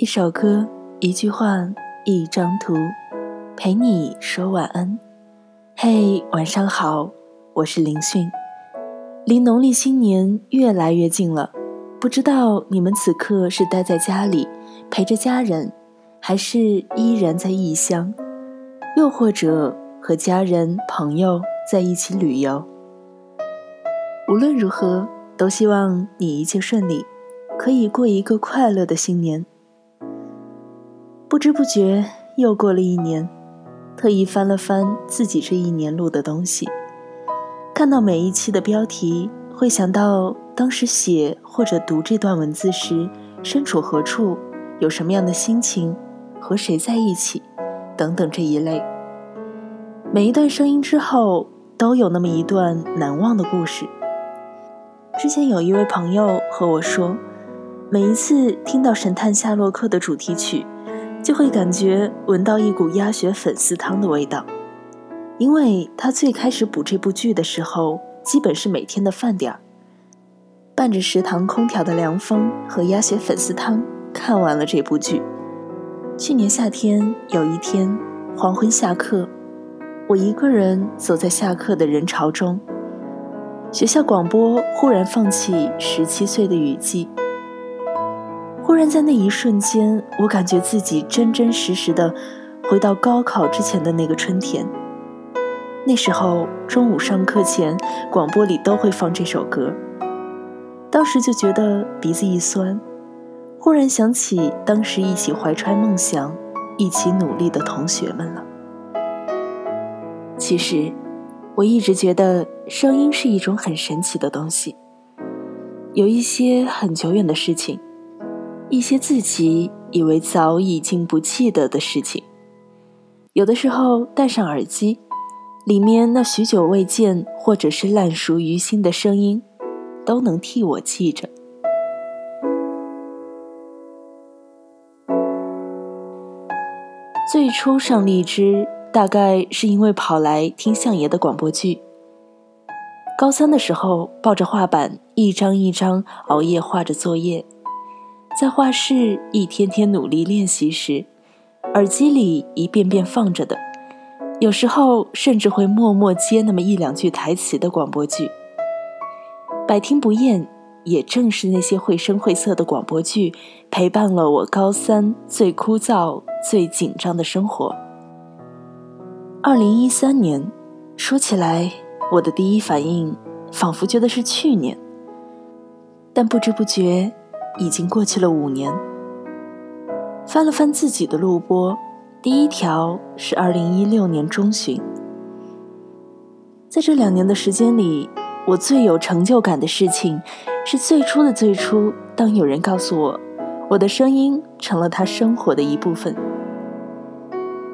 一首歌，一句话，一张图，陪你说晚安。嘿，晚上好，我是林讯。离农历新年越来越近了，不知道你们此刻是待在家里陪着家人，还是依然在异乡，又或者和家人朋友在一起旅游。无论如何，都希望你一切顺利，可以过一个快乐的新年。不知不觉又过了一年，特意翻了翻自己这一年录的东西，看到每一期的标题，会想到当时写或者读这段文字时身处何处，有什么样的心情，和谁在一起，等等这一类。每一段声音之后，都有那么一段难忘的故事。之前有一位朋友和我说，每一次听到《神探夏洛克》的主题曲。就会感觉闻到一股鸭血粉丝汤的味道，因为他最开始补这部剧的时候，基本是每天的饭点儿，伴着食堂空调的凉风和鸭血粉丝汤看完了这部剧。去年夏天有一天黄昏下课，我一个人走在下课的人潮中，学校广播忽然放起《十七岁的雨季》。忽然在那一瞬间，我感觉自己真真实实的回到高考之前的那个春天。那时候中午上课前，广播里都会放这首歌。当时就觉得鼻子一酸，忽然想起当时一起怀揣梦想、一起努力的同学们了。其实，我一直觉得声音是一种很神奇的东西。有一些很久远的事情。一些自己以为早已经不记得的事情，有的时候戴上耳机，里面那许久未见或者是烂熟于心的声音，都能替我记着。最初上荔枝，大概是因为跑来听相爷的广播剧。高三的时候，抱着画板，一张一张熬夜画着作业。在画室一天天努力练习时，耳机里一遍遍放着的，有时候甚至会默默接那么一两句台词的广播剧。百听不厌，也正是那些绘声绘色的广播剧，陪伴了我高三最枯燥、最紧张的生活。二零一三年，说起来，我的第一反应仿佛觉得是去年，但不知不觉。已经过去了五年。翻了翻自己的录播，第一条是二零一六年中旬。在这两年的时间里，我最有成就感的事情，是最初的最初，当有人告诉我，我的声音成了他生活的一部分。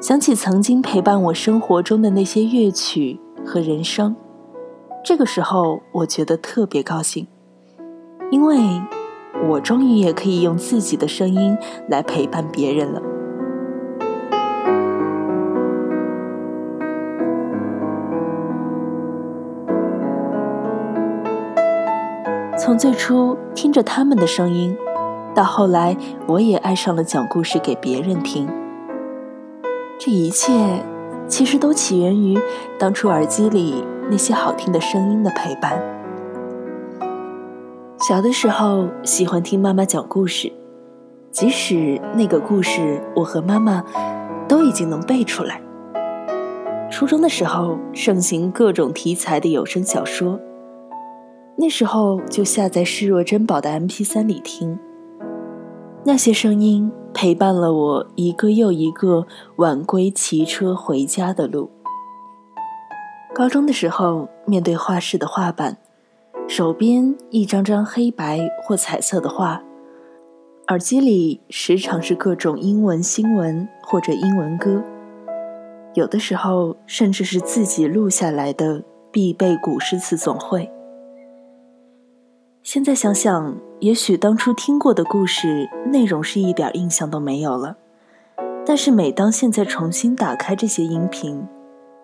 想起曾经陪伴我生活中的那些乐曲和人声，这个时候我觉得特别高兴，因为。我终于也可以用自己的声音来陪伴别人了。从最初听着他们的声音，到后来我也爱上了讲故事给别人听。这一切其实都起源于当初耳机里那些好听的声音的陪伴。小的时候喜欢听妈妈讲故事，即使那个故事我和妈妈都已经能背出来。初中的时候盛行各种题材的有声小说，那时候就下载视若珍宝的 MP3 里听。那些声音陪伴了我一个又一个晚归骑车回家的路。高中的时候面对画室的画板。手边一张张黑白或彩色的画，耳机里时常是各种英文新闻或者英文歌，有的时候甚至是自己录下来的必备古诗词总会。现在想想，也许当初听过的故事内容是一点印象都没有了，但是每当现在重新打开这些音频，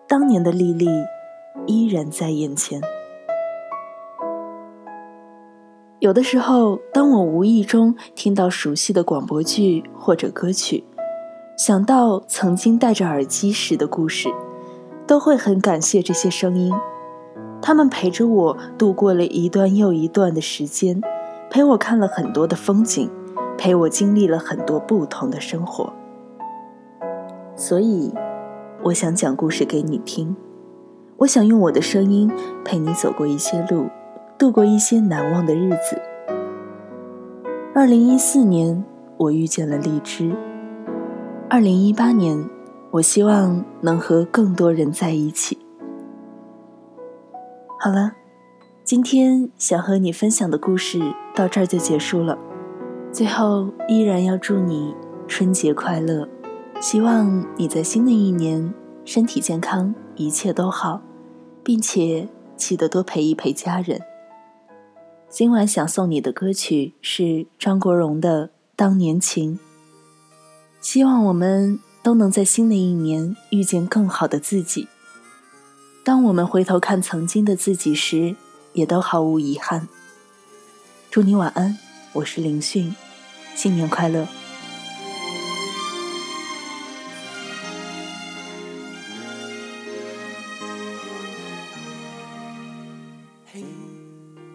当年的历历依然在眼前。有的时候，当我无意中听到熟悉的广播剧或者歌曲，想到曾经戴着耳机时的故事，都会很感谢这些声音。他们陪着我度过了一段又一段的时间，陪我看了很多的风景，陪我经历了很多不同的生活。所以，我想讲故事给你听。我想用我的声音陪你走过一些路。度过一些难忘的日子。二零一四年，我遇见了荔枝。二零一八年，我希望能和更多人在一起。好了，今天想和你分享的故事到这儿就结束了。最后，依然要祝你春节快乐，希望你在新的一年身体健康，一切都好，并且记得多陪一陪家人。今晚想送你的歌曲是张国荣的《当年情》。希望我们都能在新的一年遇见更好的自己。当我们回头看曾经的自己时，也都毫无遗憾。祝你晚安，我是林迅，新年快乐。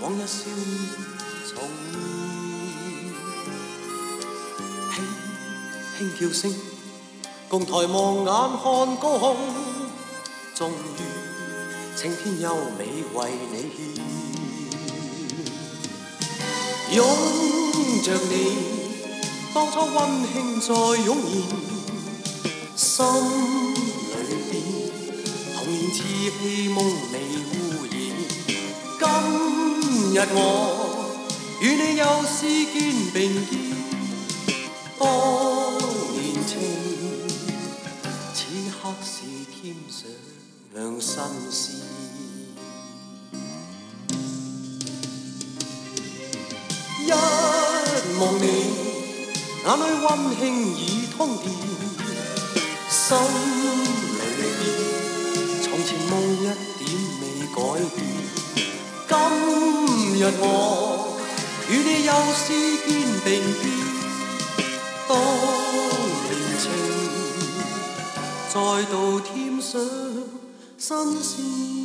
往日笑面重现，轻轻叫声，共抬望眼看高空，终于青天优美为你献。拥着你，当初温馨再涌现，心里边童年稚气梦未污。日我与你又是肩并肩，当年情，此刻是添上新鲜。一望你，眼里温馨已通电，心里边从前梦一点未改变。今日我与你又是肩并肩，当年情再度添上新鲜。